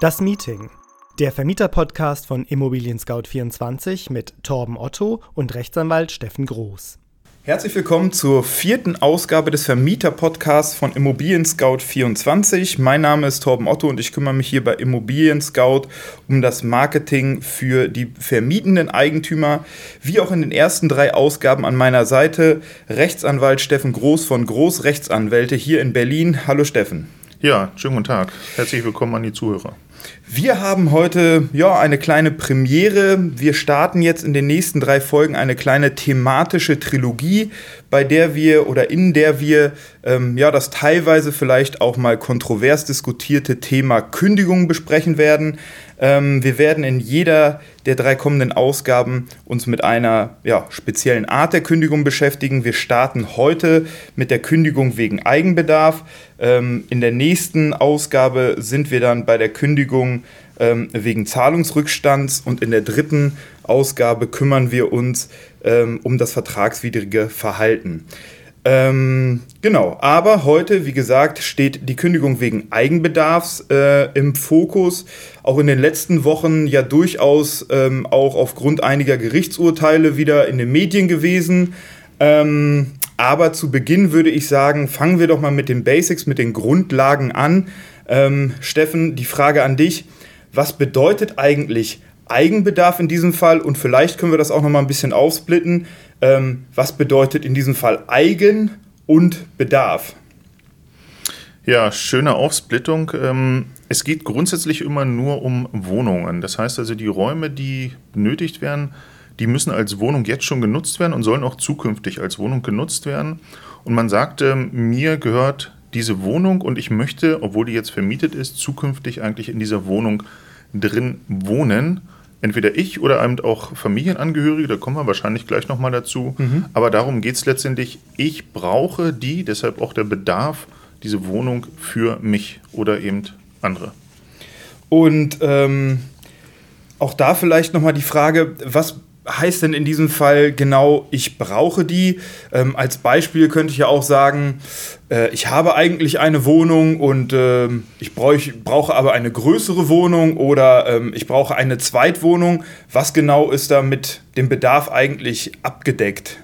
Das Meeting. Der Vermieter-Podcast von Immobilien Scout 24 mit Torben Otto und Rechtsanwalt Steffen Groß. Herzlich willkommen zur vierten Ausgabe des Vermieter-Podcasts von Immobilien Scout 24. Mein Name ist Torben Otto und ich kümmere mich hier bei Immobilien Scout um das Marketing für die vermietenden Eigentümer. Wie auch in den ersten drei Ausgaben an meiner Seite Rechtsanwalt Steffen Groß von Groß Rechtsanwälte hier in Berlin. Hallo Steffen. Ja, schönen guten Tag. Herzlich willkommen an die Zuhörer. Wir haben heute ja eine kleine Premiere. Wir starten jetzt in den nächsten drei Folgen eine kleine thematische Trilogie, bei der wir oder in der wir ähm, ja das teilweise vielleicht auch mal kontrovers diskutierte Thema Kündigung besprechen werden. Ähm, wir werden in jeder der drei kommenden Ausgaben uns mit einer ja, speziellen Art der Kündigung beschäftigen. Wir starten heute mit der Kündigung wegen Eigenbedarf. Ähm, in der nächsten Ausgabe sind wir dann bei der Kündigung ähm, wegen Zahlungsrückstands und in der dritten Ausgabe kümmern wir uns ähm, um das vertragswidrige Verhalten. Ähm, genau, aber heute, wie gesagt, steht die Kündigung wegen Eigenbedarfs äh, im Fokus. Auch in den letzten Wochen ja durchaus ähm, auch aufgrund einiger Gerichtsurteile wieder in den Medien gewesen. Ähm, aber zu Beginn würde ich sagen, fangen wir doch mal mit den Basics, mit den Grundlagen an. Ähm, Steffen, die Frage an dich. Was bedeutet eigentlich Eigenbedarf in diesem Fall? Und vielleicht können wir das auch noch mal ein bisschen aufsplitten ähm, was bedeutet in diesem Fall Eigen und Bedarf? Ja, schöne Aufsplittung. Ähm, es geht grundsätzlich immer nur um Wohnungen. Das heißt also, die Räume, die benötigt werden, die müssen als Wohnung jetzt schon genutzt werden und sollen auch zukünftig als Wohnung genutzt werden. Und man sagte, mir gehört diese Wohnung und ich möchte, obwohl die jetzt vermietet ist, zukünftig eigentlich in dieser Wohnung drin wohnen entweder ich oder eben auch Familienangehörige, da kommen wir wahrscheinlich gleich nochmal dazu. Mhm. Aber darum geht es letztendlich, ich brauche die, deshalb auch der Bedarf, diese Wohnung für mich oder eben andere. Und ähm, auch da vielleicht nochmal die Frage, was heißt denn in diesem Fall genau, ich brauche die? Ähm, als Beispiel könnte ich ja auch sagen, äh, ich habe eigentlich eine Wohnung und äh, ich, brauch, ich, brauche aber eine größere Wohnung oder äh, ich brauche eine Zweitwohnung. Was genau ist da mit dem Bedarf eigentlich abgedeckt?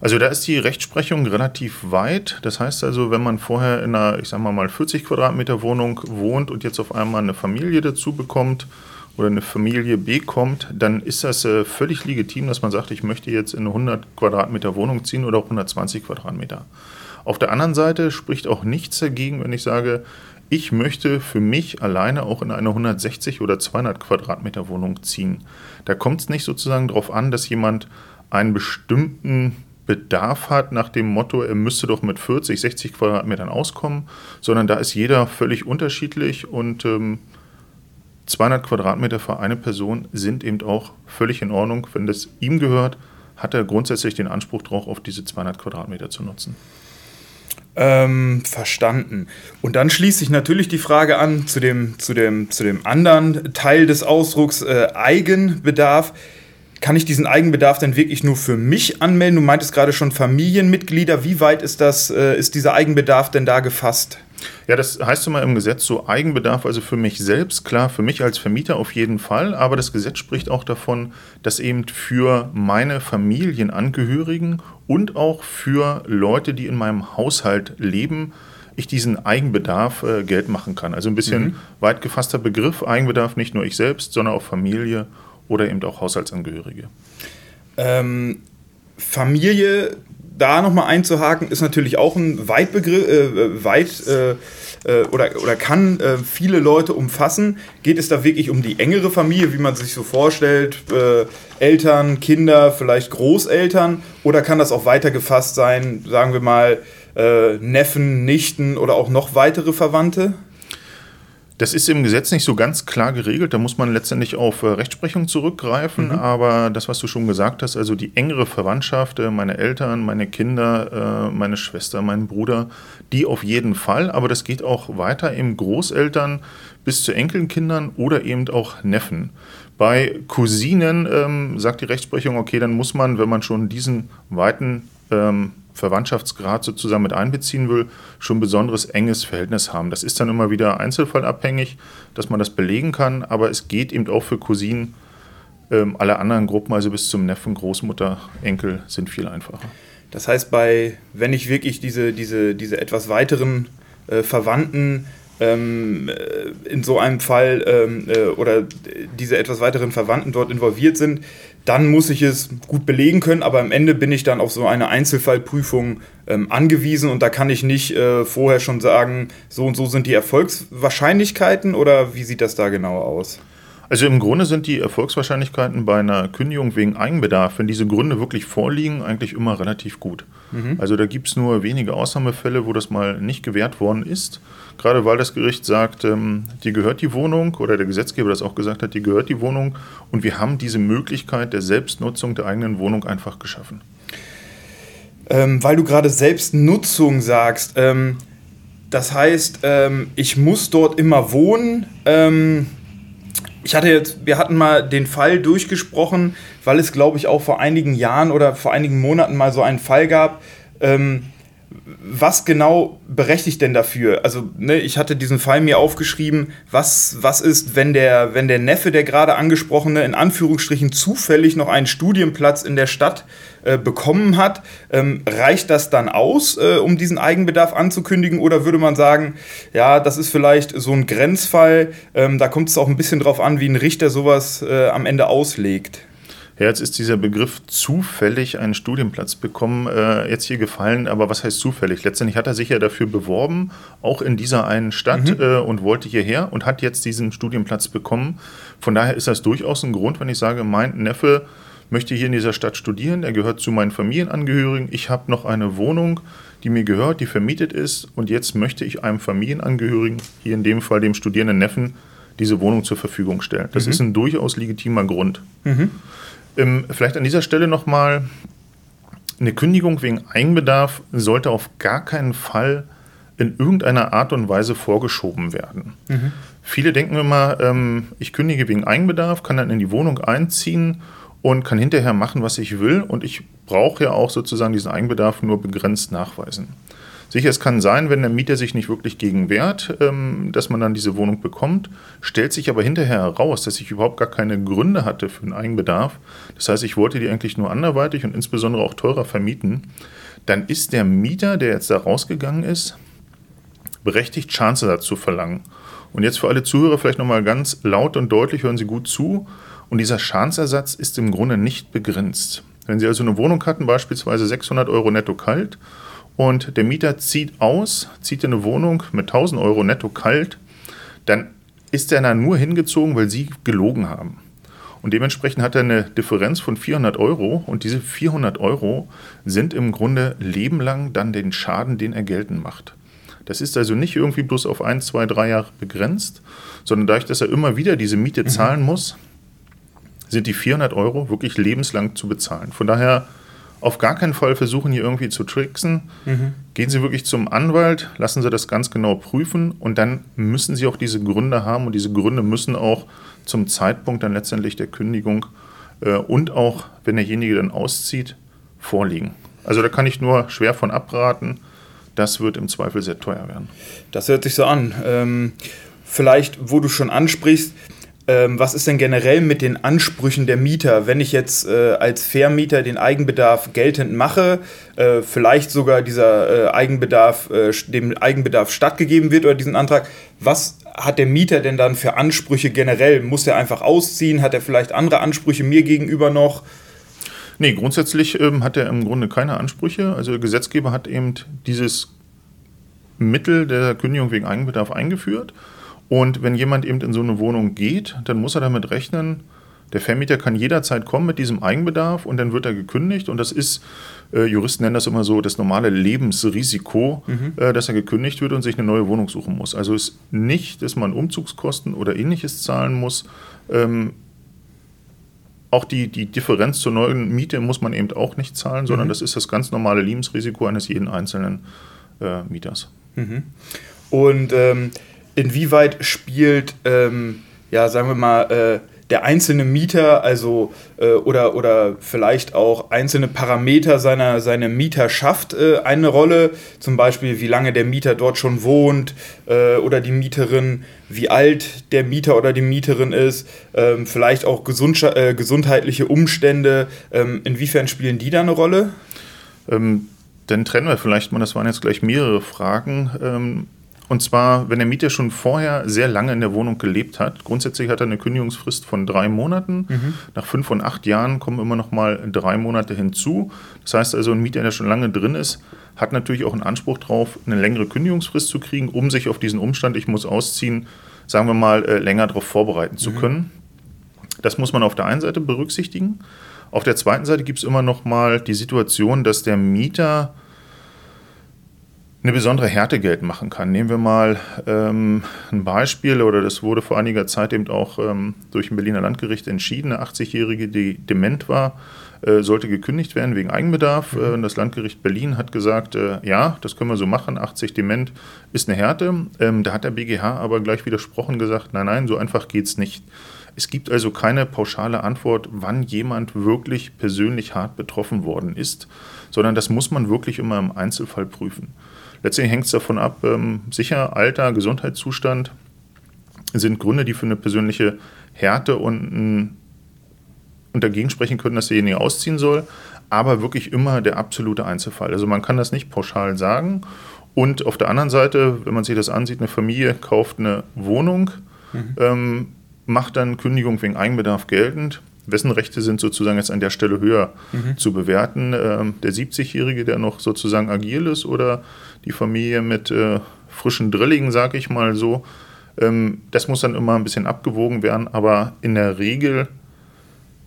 Also da ist die Rechtsprechung relativ weit. Das heißt also, wenn man vorher in einer, ich sag mal mal 40 Quadratmeter Wohnung wohnt und jetzt auf einmal eine Familie dazu bekommt, oder eine Familie bekommt, dann ist das äh, völlig legitim, dass man sagt, ich möchte jetzt in eine 100 Quadratmeter Wohnung ziehen oder auch 120 Quadratmeter. Auf der anderen Seite spricht auch nichts dagegen, wenn ich sage, ich möchte für mich alleine auch in eine 160 oder 200 Quadratmeter Wohnung ziehen. Da kommt es nicht sozusagen darauf an, dass jemand einen bestimmten Bedarf hat nach dem Motto, er müsste doch mit 40, 60 Quadratmetern auskommen, sondern da ist jeder völlig unterschiedlich und ähm, 200 Quadratmeter für eine Person sind eben auch völlig in Ordnung. Wenn das ihm gehört, hat er grundsätzlich den Anspruch darauf, auf diese 200 Quadratmeter zu nutzen. Ähm, verstanden. Und dann schließt sich natürlich die Frage an zu dem, zu dem, zu dem anderen Teil des Ausdrucks äh, Eigenbedarf. Kann ich diesen Eigenbedarf denn wirklich nur für mich anmelden? Du meintest gerade schon Familienmitglieder. Wie weit ist, das, äh, ist dieser Eigenbedarf denn da gefasst? Ja, das heißt immer im Gesetz so Eigenbedarf, also für mich selbst, klar, für mich als Vermieter auf jeden Fall, aber das Gesetz spricht auch davon, dass eben für meine Familienangehörigen und auch für Leute, die in meinem Haushalt leben, ich diesen Eigenbedarf äh, Geld machen kann. Also ein bisschen mhm. weit gefasster Begriff, Eigenbedarf, nicht nur ich selbst, sondern auch Familie oder eben auch Haushaltsangehörige. Ähm, Familie da nochmal einzuhaken, ist natürlich auch ein Weitbegriff, äh, weit äh, äh, oder, oder kann äh, viele Leute umfassen. Geht es da wirklich um die engere Familie, wie man sich so vorstellt? Äh, Eltern, Kinder, vielleicht Großeltern? Oder kann das auch weiter gefasst sein, sagen wir mal, äh, Neffen, Nichten oder auch noch weitere Verwandte? Das ist im Gesetz nicht so ganz klar geregelt. Da muss man letztendlich auf äh, Rechtsprechung zurückgreifen. Mhm. Aber das, was du schon gesagt hast, also die engere Verwandtschaft, äh, meine Eltern, meine Kinder, äh, meine Schwester, mein Bruder, die auf jeden Fall. Aber das geht auch weiter im Großeltern bis zu Enkelkindern oder eben auch Neffen. Bei Cousinen ähm, sagt die Rechtsprechung, okay, dann muss man, wenn man schon diesen weiten ähm, Verwandtschaftsgrad sozusagen mit einbeziehen will, schon ein besonderes enges Verhältnis haben. Das ist dann immer wieder einzelfallabhängig, dass man das belegen kann, aber es geht eben auch für Cousinen. Ähm, alle anderen Gruppen, also bis zum Neffen, Großmutter, Enkel, sind viel einfacher. Das heißt, bei, wenn ich wirklich diese, diese, diese etwas weiteren äh, Verwandten ähm, äh, in so einem Fall ähm, äh, oder diese etwas weiteren Verwandten dort involviert sind, dann muss ich es gut belegen können, aber am Ende bin ich dann auf so eine Einzelfallprüfung ähm, angewiesen und da kann ich nicht äh, vorher schon sagen, so und so sind die Erfolgswahrscheinlichkeiten oder wie sieht das da genau aus? Also im Grunde sind die Erfolgswahrscheinlichkeiten bei einer Kündigung wegen Eigenbedarf, wenn diese Gründe wirklich vorliegen, eigentlich immer relativ gut. Mhm. Also da gibt es nur wenige Ausnahmefälle, wo das mal nicht gewährt worden ist. Gerade weil das Gericht sagt, ähm, dir gehört die Wohnung oder der Gesetzgeber das auch gesagt hat, dir gehört die Wohnung und wir haben diese Möglichkeit der Selbstnutzung der eigenen Wohnung einfach geschaffen. Ähm, weil du gerade Selbstnutzung sagst, ähm, das heißt, ähm, ich muss dort immer wohnen ähm, ich hatte jetzt, wir hatten mal den Fall durchgesprochen, weil es, glaube ich, auch vor einigen Jahren oder vor einigen Monaten mal so einen Fall gab. Ähm, was genau berechtigt denn dafür? Also, ne, ich hatte diesen Fall mir aufgeschrieben, was, was ist, wenn der, wenn der Neffe, der gerade angesprochene, in Anführungsstrichen zufällig noch einen Studienplatz in der Stadt äh, bekommen hat? Ähm, reicht das dann aus, äh, um diesen Eigenbedarf anzukündigen? Oder würde man sagen, ja, das ist vielleicht so ein Grenzfall, ähm, da kommt es auch ein bisschen drauf an, wie ein Richter sowas äh, am Ende auslegt? Ja, jetzt ist dieser Begriff zufällig einen Studienplatz bekommen, äh, jetzt hier gefallen, aber was heißt zufällig? Letztendlich hat er sich ja dafür beworben, auch in dieser einen Stadt mhm. äh, und wollte hierher und hat jetzt diesen Studienplatz bekommen. Von daher ist das durchaus ein Grund, wenn ich sage, mein Neffe möchte hier in dieser Stadt studieren, er gehört zu meinen Familienangehörigen, ich habe noch eine Wohnung, die mir gehört, die vermietet ist und jetzt möchte ich einem Familienangehörigen, hier in dem Fall dem studierenden Neffen, diese Wohnung zur Verfügung stellen. Das mhm. ist ein durchaus legitimer Grund. Mhm. Ähm, vielleicht an dieser Stelle nochmal, eine Kündigung wegen Eigenbedarf sollte auf gar keinen Fall in irgendeiner Art und Weise vorgeschoben werden. Mhm. Viele denken immer, ähm, ich kündige wegen Eigenbedarf, kann dann in die Wohnung einziehen und kann hinterher machen, was ich will. Und ich brauche ja auch sozusagen diesen Eigenbedarf nur begrenzt nachweisen. Sicher, es kann sein, wenn der Mieter sich nicht wirklich gegen wehrt, ähm, dass man dann diese Wohnung bekommt, stellt sich aber hinterher heraus, dass ich überhaupt gar keine Gründe hatte für einen Eigenbedarf. Das heißt, ich wollte die eigentlich nur anderweitig und insbesondere auch teurer vermieten. Dann ist der Mieter, der jetzt da rausgegangen ist, berechtigt, Schadensersatz zu verlangen. Und jetzt für alle Zuhörer vielleicht nochmal ganz laut und deutlich, hören Sie gut zu. Und dieser Schadensersatz ist im Grunde nicht begrenzt. Wenn Sie also eine Wohnung hatten, beispielsweise 600 Euro netto kalt, und der Mieter zieht aus, zieht in eine Wohnung mit 1000 Euro netto kalt, dann ist er da nur hingezogen, weil sie gelogen haben. Und dementsprechend hat er eine Differenz von 400 Euro und diese 400 Euro sind im Grunde lebenlang dann den Schaden, den er geltend macht. Das ist also nicht irgendwie bloß auf ein, zwei, drei Jahre begrenzt, sondern dadurch, dass er immer wieder diese Miete mhm. zahlen muss, sind die 400 Euro wirklich lebenslang zu bezahlen. Von daher auf gar keinen Fall versuchen, hier irgendwie zu tricksen. Mhm. Gehen Sie wirklich zum Anwalt, lassen Sie das ganz genau prüfen und dann müssen Sie auch diese Gründe haben und diese Gründe müssen auch zum Zeitpunkt dann letztendlich der Kündigung äh, und auch, wenn derjenige dann auszieht, vorliegen. Also da kann ich nur schwer von abraten. Das wird im Zweifel sehr teuer werden. Das hört sich so an. Ähm, vielleicht, wo du schon ansprichst, ähm, was ist denn generell mit den Ansprüchen der Mieter, wenn ich jetzt äh, als Vermieter den Eigenbedarf geltend mache, äh, vielleicht sogar dieser äh, Eigenbedarf, äh, dem Eigenbedarf stattgegeben wird oder diesen Antrag, was hat der Mieter denn dann für Ansprüche generell? Muss er einfach ausziehen? Hat er vielleicht andere Ansprüche mir gegenüber noch? Nee, grundsätzlich ähm, hat er im Grunde keine Ansprüche. Also der Gesetzgeber hat eben dieses Mittel der Kündigung wegen Eigenbedarf eingeführt. Und wenn jemand eben in so eine Wohnung geht, dann muss er damit rechnen, der Vermieter kann jederzeit kommen mit diesem Eigenbedarf und dann wird er gekündigt. Und das ist, äh, Juristen nennen das immer so, das normale Lebensrisiko, mhm. äh, dass er gekündigt wird und sich eine neue Wohnung suchen muss. Also ist nicht, dass man Umzugskosten oder ähnliches zahlen muss. Ähm, auch die, die Differenz zur neuen Miete muss man eben auch nicht zahlen, sondern mhm. das ist das ganz normale Lebensrisiko eines jeden einzelnen äh, Mieters. Mhm. Und ähm, inwieweit spielt, ähm, ja, sagen wir mal, äh, der einzelne Mieter, also äh, oder, oder vielleicht auch einzelne Parameter seiner, seiner Mieterschaft äh, eine Rolle. Zum Beispiel, wie lange der Mieter dort schon wohnt äh, oder die Mieterin, wie alt der Mieter oder die Mieterin ist, ähm, vielleicht auch gesund, äh, gesundheitliche Umstände. Ähm, inwiefern spielen die da eine Rolle? Ähm, dann trennen wir vielleicht mal, das waren jetzt gleich mehrere Fragen. Und zwar, wenn der Mieter schon vorher sehr lange in der Wohnung gelebt hat. Grundsätzlich hat er eine Kündigungsfrist von drei Monaten. Mhm. Nach fünf und acht Jahren kommen immer noch mal drei Monate hinzu. Das heißt also, ein Mieter, der schon lange drin ist, hat natürlich auch einen Anspruch darauf, eine längere Kündigungsfrist zu kriegen, um sich auf diesen Umstand, ich muss ausziehen, sagen wir mal, äh, länger darauf vorbereiten zu mhm. können. Das muss man auf der einen Seite berücksichtigen. Auf der zweiten Seite gibt es immer noch mal die Situation, dass der Mieter eine besondere Härte geltend machen kann. Nehmen wir mal ähm, ein Beispiel, oder das wurde vor einiger Zeit eben auch ähm, durch ein Berliner Landgericht entschieden. Eine 80-Jährige, die dement war, äh, sollte gekündigt werden wegen Eigenbedarf. Mhm. Äh, das Landgericht Berlin hat gesagt, äh, ja, das können wir so machen, 80 dement ist eine Härte. Ähm, da hat der BGH aber gleich widersprochen gesagt, nein, nein, so einfach geht es nicht. Es gibt also keine pauschale Antwort, wann jemand wirklich persönlich hart betroffen worden ist, sondern das muss man wirklich immer im Einzelfall prüfen. Letztlich hängt es davon ab, ähm, sicher Alter, Gesundheitszustand sind Gründe, die für eine persönliche Härte und, und dagegen sprechen können, dass derjenige ausziehen soll, aber wirklich immer der absolute Einzelfall. Also man kann das nicht pauschal sagen. Und auf der anderen Seite, wenn man sich das ansieht, eine Familie kauft eine Wohnung, mhm. ähm, macht dann Kündigung wegen Eigenbedarf geltend wessen Rechte sind sozusagen jetzt an der Stelle höher mhm. zu bewerten? Ähm, der 70-Jährige, der noch sozusagen agil ist oder die Familie mit äh, frischen Drillingen, sage ich mal so? Ähm, das muss dann immer ein bisschen abgewogen werden, aber in der Regel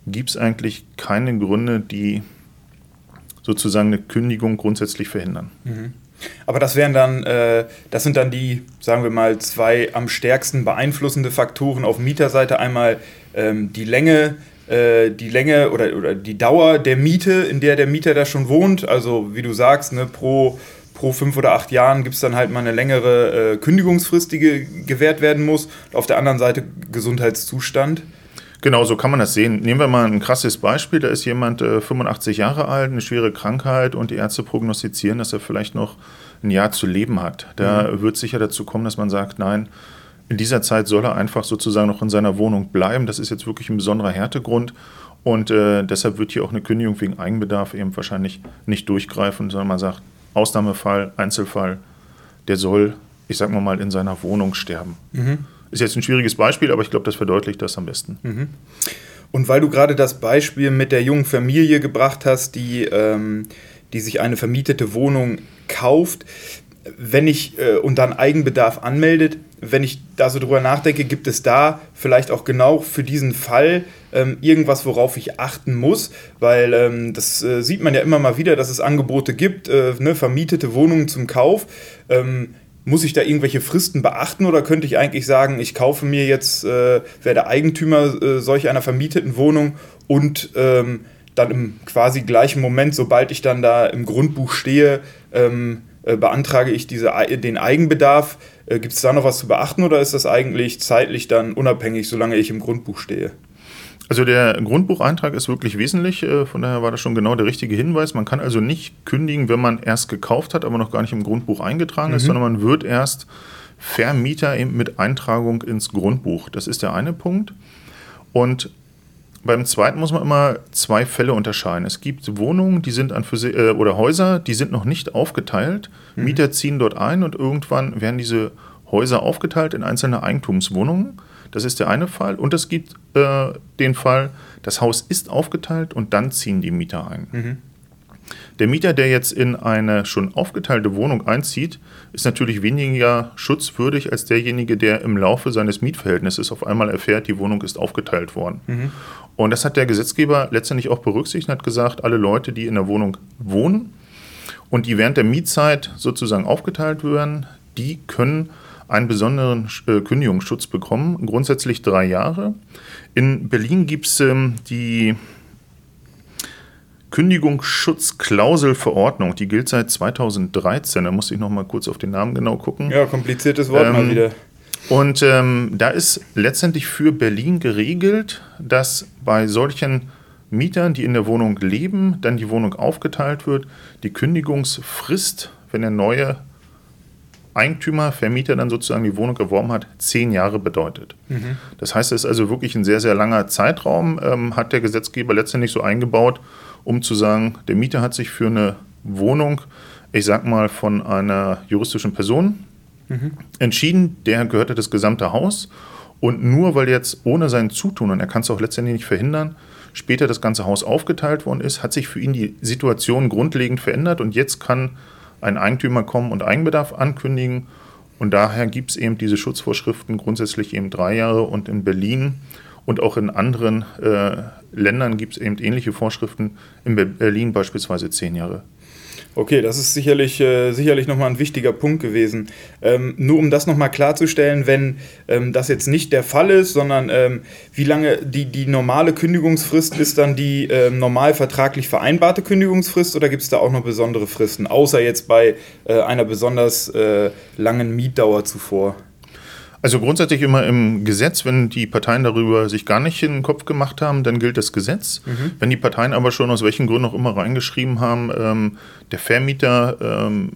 gibt es eigentlich keine Gründe, die sozusagen eine Kündigung grundsätzlich verhindern. Mhm. Aber das wären dann, äh, das sind dann die, sagen wir mal, zwei am stärksten beeinflussende Faktoren auf Mieterseite. Einmal ähm, die Länge äh, die Länge oder, oder die Dauer der Miete, in der der Mieter da schon wohnt. Also wie du sagst, ne, pro, pro fünf oder acht Jahren gibt es dann halt mal eine längere äh, Kündigungsfrist, die ge gewährt werden muss. Auf der anderen Seite Gesundheitszustand. Genau, so kann man das sehen. Nehmen wir mal ein krasses Beispiel. Da ist jemand äh, 85 Jahre alt, eine schwere Krankheit und die Ärzte prognostizieren, dass er vielleicht noch ein Jahr zu leben hat. Da mhm. wird sicher dazu kommen, dass man sagt, nein, in dieser Zeit soll er einfach sozusagen noch in seiner Wohnung bleiben. Das ist jetzt wirklich ein besonderer Härtegrund. Und äh, deshalb wird hier auch eine Kündigung wegen Eigenbedarf eben wahrscheinlich nicht durchgreifen, sondern man sagt, Ausnahmefall, Einzelfall, der soll, ich sag mal mal, in seiner Wohnung sterben. Mhm. Ist jetzt ein schwieriges Beispiel, aber ich glaube, das verdeutlicht das am besten. Mhm. Und weil du gerade das Beispiel mit der jungen Familie gebracht hast, die, ähm, die sich eine vermietete Wohnung kauft, wenn ich äh, und dann Eigenbedarf anmeldet, wenn ich da so drüber nachdenke, gibt es da vielleicht auch genau für diesen Fall ähm, irgendwas, worauf ich achten muss, weil ähm, das äh, sieht man ja immer mal wieder, dass es Angebote gibt, äh, ne, vermietete Wohnungen zum Kauf. Ähm, muss ich da irgendwelche Fristen beachten oder könnte ich eigentlich sagen, ich kaufe mir jetzt, äh, werde Eigentümer äh, solch einer vermieteten Wohnung und ähm, dann im quasi gleichen Moment, sobald ich dann da im Grundbuch stehe, ähm, äh, beantrage ich diese, den Eigenbedarf. Äh, Gibt es da noch was zu beachten oder ist das eigentlich zeitlich dann unabhängig, solange ich im Grundbuch stehe? Also der Grundbucheintrag ist wirklich wesentlich, äh, von daher war das schon genau der richtige Hinweis. Man kann also nicht kündigen, wenn man erst gekauft hat, aber noch gar nicht im Grundbuch eingetragen ist, mhm. sondern man wird erst Vermieter mit Eintragung ins Grundbuch. Das ist der eine Punkt. Und beim zweiten muss man immer zwei Fälle unterscheiden. Es gibt Wohnungen, die sind an für äh, oder Häuser, die sind noch nicht aufgeteilt. Mhm. Mieter ziehen dort ein und irgendwann werden diese Häuser aufgeteilt in einzelne Eigentumswohnungen. Das ist der eine Fall. Und es gibt äh, den Fall, das Haus ist aufgeteilt und dann ziehen die Mieter ein. Mhm. Der Mieter, der jetzt in eine schon aufgeteilte Wohnung einzieht, ist natürlich weniger schutzwürdig als derjenige, der im Laufe seines Mietverhältnisses auf einmal erfährt, die Wohnung ist aufgeteilt worden. Mhm. Und das hat der Gesetzgeber letztendlich auch berücksichtigt hat gesagt, alle Leute, die in der Wohnung wohnen und die während der Mietzeit sozusagen aufgeteilt werden, die können einen besonderen äh, Kündigungsschutz bekommen, grundsätzlich drei Jahre. In Berlin gibt es ähm, die Kündigungsschutzklauselverordnung, die gilt seit 2013. Da muss ich noch mal kurz auf den Namen genau gucken. Ja, kompliziertes Wort ähm, mal wieder. Und ähm, da ist letztendlich für Berlin geregelt, dass bei solchen Mietern, die in der Wohnung leben, dann die Wohnung aufgeteilt wird, die Kündigungsfrist, wenn der neue Eigentümer, Vermieter dann sozusagen die Wohnung erworben hat, zehn Jahre bedeutet. Mhm. Das heißt, es ist also wirklich ein sehr, sehr langer Zeitraum, ähm, hat der Gesetzgeber letztendlich so eingebaut, um zu sagen, der Mieter hat sich für eine Wohnung, ich sag mal, von einer juristischen Person mhm. entschieden, der gehörte das gesamte Haus. Und nur weil jetzt ohne sein Zutun, und er kann es auch letztendlich nicht verhindern, später das ganze Haus aufgeteilt worden ist, hat sich für ihn die Situation grundlegend verändert und jetzt kann ein Eigentümer kommen und Eigenbedarf ankündigen. Und daher gibt es eben diese Schutzvorschriften grundsätzlich eben drei Jahre und in Berlin und auch in anderen äh, Ländern gibt es eben ähnliche Vorschriften, in Berlin beispielsweise zehn Jahre. Okay, das ist sicherlich, äh, sicherlich nochmal ein wichtiger Punkt gewesen. Ähm, nur um das nochmal klarzustellen, wenn ähm, das jetzt nicht der Fall ist, sondern ähm, wie lange die, die normale Kündigungsfrist ist dann die ähm, normal vertraglich vereinbarte Kündigungsfrist oder gibt es da auch noch besondere Fristen, außer jetzt bei äh, einer besonders äh, langen Mietdauer zuvor? Also grundsätzlich immer im Gesetz, wenn die Parteien darüber sich gar nicht in den Kopf gemacht haben, dann gilt das Gesetz. Mhm. Wenn die Parteien aber schon aus welchen Gründen auch immer reingeschrieben haben, ähm, der Vermieter ähm,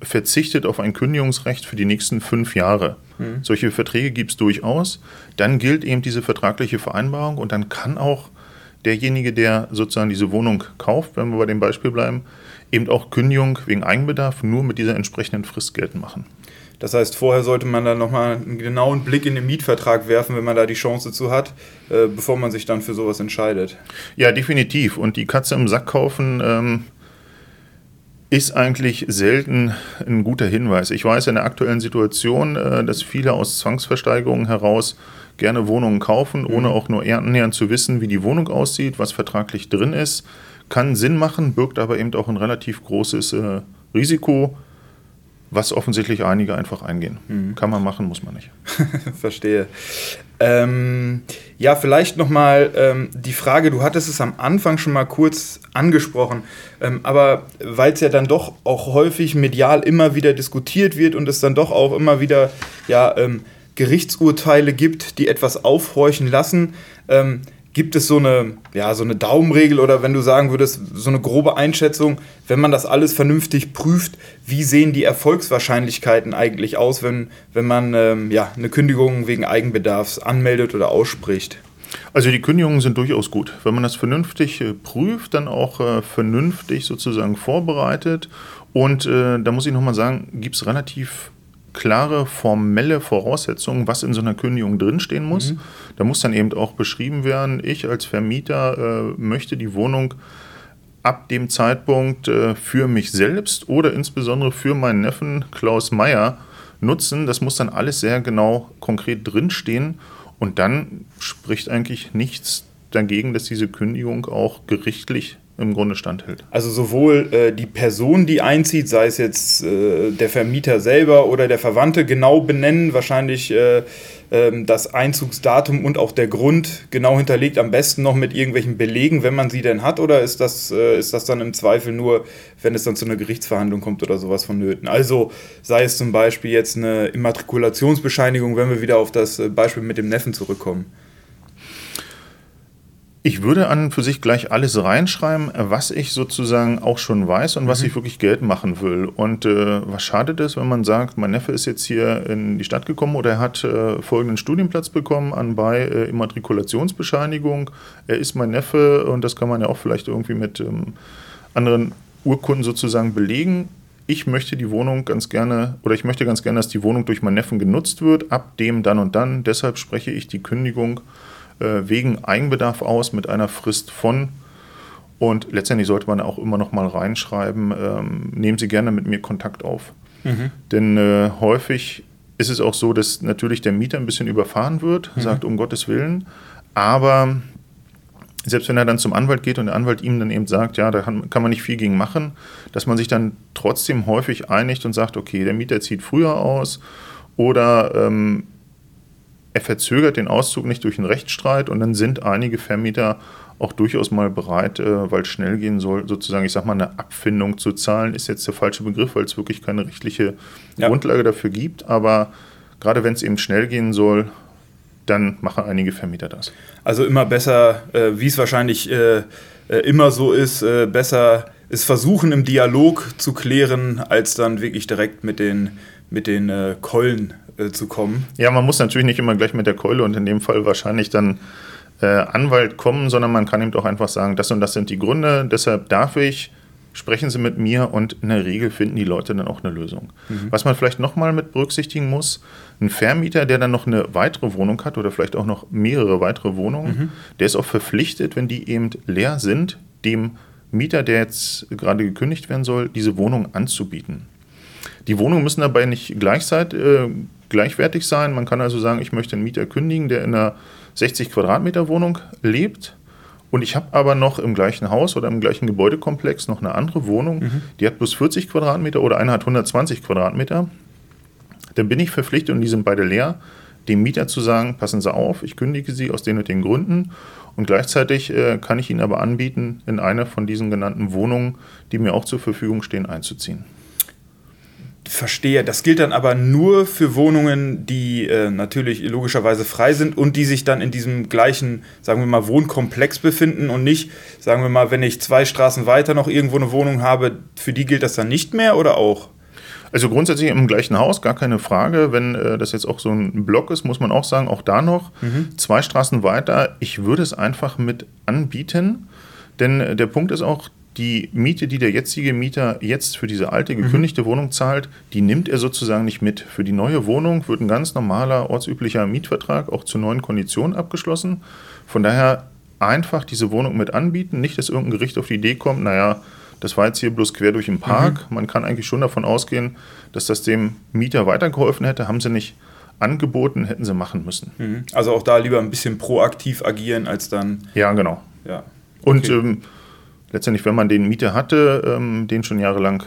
verzichtet auf ein Kündigungsrecht für die nächsten fünf Jahre. Mhm. Solche Verträge gibt es durchaus. Dann gilt eben diese vertragliche Vereinbarung und dann kann auch derjenige, der sozusagen diese Wohnung kauft, wenn wir bei dem Beispiel bleiben, eben auch Kündigung wegen Eigenbedarf nur mit dieser entsprechenden Frist geltend machen. Das heißt, vorher sollte man dann nochmal einen genauen Blick in den Mietvertrag werfen, wenn man da die Chance zu hat, äh, bevor man sich dann für sowas entscheidet. Ja, definitiv. Und die Katze im Sack kaufen ähm, ist eigentlich selten ein guter Hinweis. Ich weiß in der aktuellen Situation, äh, dass viele aus Zwangsversteigerungen heraus gerne Wohnungen kaufen, ohne mhm. auch nur annähernd zu wissen, wie die Wohnung aussieht, was vertraglich drin ist. Kann Sinn machen, birgt aber eben auch ein relativ großes äh, Risiko was offensichtlich einige einfach eingehen. Mhm. Kann man machen, muss man nicht. Verstehe. Ähm, ja, vielleicht nochmal ähm, die Frage, du hattest es am Anfang schon mal kurz angesprochen, ähm, aber weil es ja dann doch auch häufig medial immer wieder diskutiert wird und es dann doch auch immer wieder ja, ähm, Gerichtsurteile gibt, die etwas aufhorchen lassen, ähm, Gibt es so eine, ja, so eine Daumenregel oder wenn du sagen würdest, so eine grobe Einschätzung, wenn man das alles vernünftig prüft, wie sehen die Erfolgswahrscheinlichkeiten eigentlich aus, wenn, wenn man ähm, ja, eine Kündigung wegen Eigenbedarfs anmeldet oder ausspricht? Also die Kündigungen sind durchaus gut. Wenn man das vernünftig äh, prüft, dann auch äh, vernünftig sozusagen vorbereitet. Und äh, da muss ich nochmal sagen, gibt es relativ klare formelle Voraussetzungen, was in so einer Kündigung drinstehen muss. Mhm. Da muss dann eben auch beschrieben werden, ich als Vermieter äh, möchte die Wohnung ab dem Zeitpunkt äh, für mich selbst oder insbesondere für meinen Neffen Klaus Meyer nutzen. Das muss dann alles sehr genau konkret drinstehen und dann spricht eigentlich nichts dagegen, dass diese Kündigung auch gerichtlich im Grunde standhält. Also sowohl äh, die Person, die einzieht, sei es jetzt äh, der Vermieter selber oder der Verwandte, genau benennen, wahrscheinlich äh, ähm, das Einzugsdatum und auch der Grund genau hinterlegt, am besten noch mit irgendwelchen Belegen, wenn man sie denn hat, oder ist das, äh, ist das dann im Zweifel nur, wenn es dann zu einer Gerichtsverhandlung kommt oder sowas vonnöten? Also sei es zum Beispiel jetzt eine Immatrikulationsbescheinigung, wenn wir wieder auf das äh, Beispiel mit dem Neffen zurückkommen. Ich würde an für sich gleich alles reinschreiben, was ich sozusagen auch schon weiß und was mhm. ich wirklich Geld machen will. Und äh, was schadet es, wenn man sagt, mein Neffe ist jetzt hier in die Stadt gekommen oder er hat äh, folgenden Studienplatz bekommen anbei äh, Immatrikulationsbescheinigung. Er ist mein Neffe und das kann man ja auch vielleicht irgendwie mit ähm, anderen Urkunden sozusagen belegen. Ich möchte die Wohnung ganz gerne oder ich möchte ganz gerne, dass die Wohnung durch meinen Neffen genutzt wird, ab dem dann und dann. Deshalb spreche ich die Kündigung wegen Eigenbedarf aus mit einer Frist von. Und letztendlich sollte man auch immer noch mal reinschreiben, ähm, nehmen Sie gerne mit mir Kontakt auf. Mhm. Denn äh, häufig ist es auch so, dass natürlich der Mieter ein bisschen überfahren wird, mhm. sagt um Gottes Willen, aber selbst wenn er dann zum Anwalt geht und der Anwalt ihm dann eben sagt, ja, da kann, kann, man nicht viel gegen machen, dass man sich dann trotzdem häufig einigt und sagt, okay, der Mieter zieht früher aus oder ähm, er verzögert den Auszug nicht durch einen Rechtsstreit und dann sind einige Vermieter auch durchaus mal bereit, äh, weil es schnell gehen soll, sozusagen, ich sag mal, eine Abfindung zu zahlen, ist jetzt der falsche Begriff, weil es wirklich keine rechtliche ja. Grundlage dafür gibt, aber gerade wenn es eben schnell gehen soll, dann machen einige Vermieter das. Also immer besser, äh, wie es wahrscheinlich äh, äh immer so ist, äh, besser ist versuchen im Dialog zu klären, als dann wirklich direkt mit den, mit den äh, Keulen äh, zu kommen. Ja, man muss natürlich nicht immer gleich mit der Keule und in dem Fall wahrscheinlich dann Anwalt kommen, sondern man kann eben auch einfach sagen, das und das sind die Gründe, deshalb darf ich sprechen Sie mit mir und in der Regel finden die Leute dann auch eine Lösung. Mhm. Was man vielleicht nochmal mit berücksichtigen muss, ein Vermieter, der dann noch eine weitere Wohnung hat oder vielleicht auch noch mehrere weitere Wohnungen, mhm. der ist auch verpflichtet, wenn die eben leer sind, dem Mieter, der jetzt gerade gekündigt werden soll, diese Wohnung anzubieten. Die Wohnungen müssen dabei nicht gleichzeitig, äh, gleichwertig sein. Man kann also sagen, ich möchte einen Mieter kündigen, der in einer 60 Quadratmeter Wohnung lebt und ich habe aber noch im gleichen Haus oder im gleichen Gebäudekomplex noch eine andere Wohnung, mhm. die hat bloß 40 Quadratmeter oder eine hat 120 Quadratmeter. Dann bin ich verpflichtet, und die sind beide leer, dem Mieter zu sagen, passen Sie auf, ich kündige Sie aus den und den Gründen. Und gleichzeitig äh, kann ich Ihnen aber anbieten, in eine von diesen genannten Wohnungen, die mir auch zur Verfügung stehen, einzuziehen. Verstehe. Das gilt dann aber nur für Wohnungen, die äh, natürlich logischerweise frei sind und die sich dann in diesem gleichen, sagen wir mal, Wohnkomplex befinden und nicht, sagen wir mal, wenn ich zwei Straßen weiter noch irgendwo eine Wohnung habe, für die gilt das dann nicht mehr oder auch? Also grundsätzlich im gleichen Haus, gar keine Frage. Wenn äh, das jetzt auch so ein Block ist, muss man auch sagen, auch da noch mhm. zwei Straßen weiter. Ich würde es einfach mit anbieten, denn äh, der Punkt ist auch, die Miete, die der jetzige Mieter jetzt für diese alte mhm. gekündigte mhm. Wohnung zahlt, die nimmt er sozusagen nicht mit. Für die neue Wohnung wird ein ganz normaler ortsüblicher Mietvertrag auch zu neuen Konditionen abgeschlossen. Von daher einfach diese Wohnung mit anbieten, nicht, dass irgendein Gericht auf die Idee kommt, naja, das war jetzt hier bloß quer durch den Park. Mhm. Man kann eigentlich schon davon ausgehen, dass das dem Mieter weitergeholfen hätte. Haben sie nicht angeboten, hätten sie machen müssen. Mhm. Also auch da lieber ein bisschen proaktiv agieren, als dann. Ja, genau. Ja. Und ähm, letztendlich, wenn man den Mieter hatte, ähm, den schon jahrelang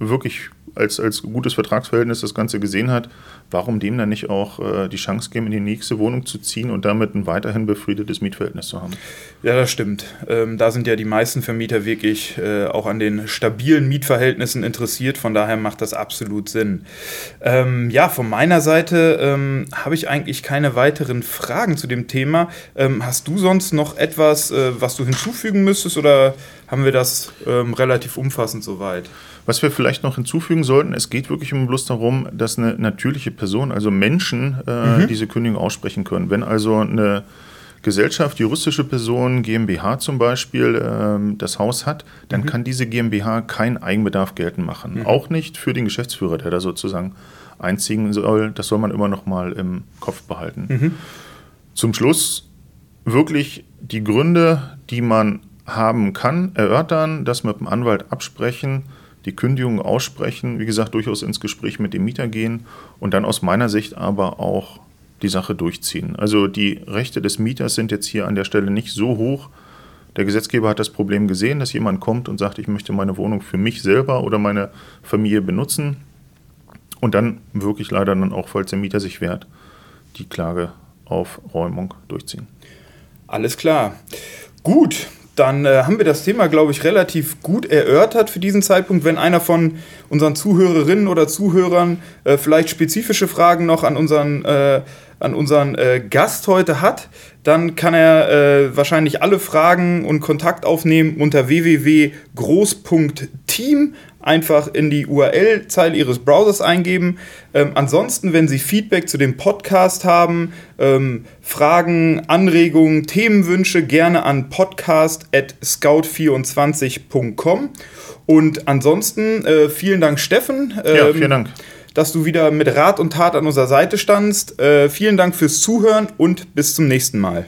wirklich als, als gutes Vertragsverhältnis das Ganze gesehen hat, warum dem dann nicht auch äh, die Chance geben, in die nächste Wohnung zu ziehen und damit ein weiterhin befriedetes Mietverhältnis zu haben? Ja, das stimmt. Ähm, da sind ja die meisten Vermieter wirklich äh, auch an den stabilen Mietverhältnissen interessiert. Von daher macht das absolut Sinn. Ähm, ja, von meiner Seite ähm, habe ich eigentlich keine weiteren Fragen zu dem Thema. Ähm, hast du sonst noch etwas, äh, was du hinzufügen müsstest oder haben wir das ähm, relativ umfassend soweit? Was wir vielleicht noch hinzufügen sollten, es geht wirklich immer bloß darum, dass eine natürliche Person, also Menschen, äh, mhm. diese Kündigung aussprechen können. Wenn also eine Gesellschaft, juristische Person, GmbH zum Beispiel, äh, das Haus hat, dann mhm. kann diese GmbH keinen Eigenbedarf geltend machen. Mhm. Auch nicht für den Geschäftsführer, der da sozusagen einziehen soll. Das soll man immer noch mal im Kopf behalten. Mhm. Zum Schluss wirklich die Gründe, die man haben kann, erörtern, das mit dem Anwalt absprechen die Kündigung aussprechen, wie gesagt, durchaus ins Gespräch mit dem Mieter gehen und dann aus meiner Sicht aber auch die Sache durchziehen. Also die Rechte des Mieters sind jetzt hier an der Stelle nicht so hoch. Der Gesetzgeber hat das Problem gesehen, dass jemand kommt und sagt, ich möchte meine Wohnung für mich selber oder meine Familie benutzen und dann wirklich leider dann auch, falls der Mieter sich wehrt, die Klage auf Räumung durchziehen. Alles klar. Gut, dann äh, haben wir das Thema, glaube ich, relativ gut erörtert für diesen Zeitpunkt. Wenn einer von unseren Zuhörerinnen oder Zuhörern äh, vielleicht spezifische Fragen noch an unseren, äh, an unseren äh, Gast heute hat, dann kann er äh, wahrscheinlich alle Fragen und Kontakt aufnehmen unter www.groß.team einfach in die URL-Zeile Ihres Browsers eingeben. Ähm, ansonsten, wenn Sie Feedback zu dem Podcast haben, ähm, Fragen, Anregungen, Themenwünsche, gerne an podcast.scout24.com. Und ansonsten äh, vielen Dank, Steffen. Ähm, ja, vielen Dank. Dass du wieder mit Rat und Tat an unserer Seite standst. Äh, vielen Dank fürs Zuhören und bis zum nächsten Mal.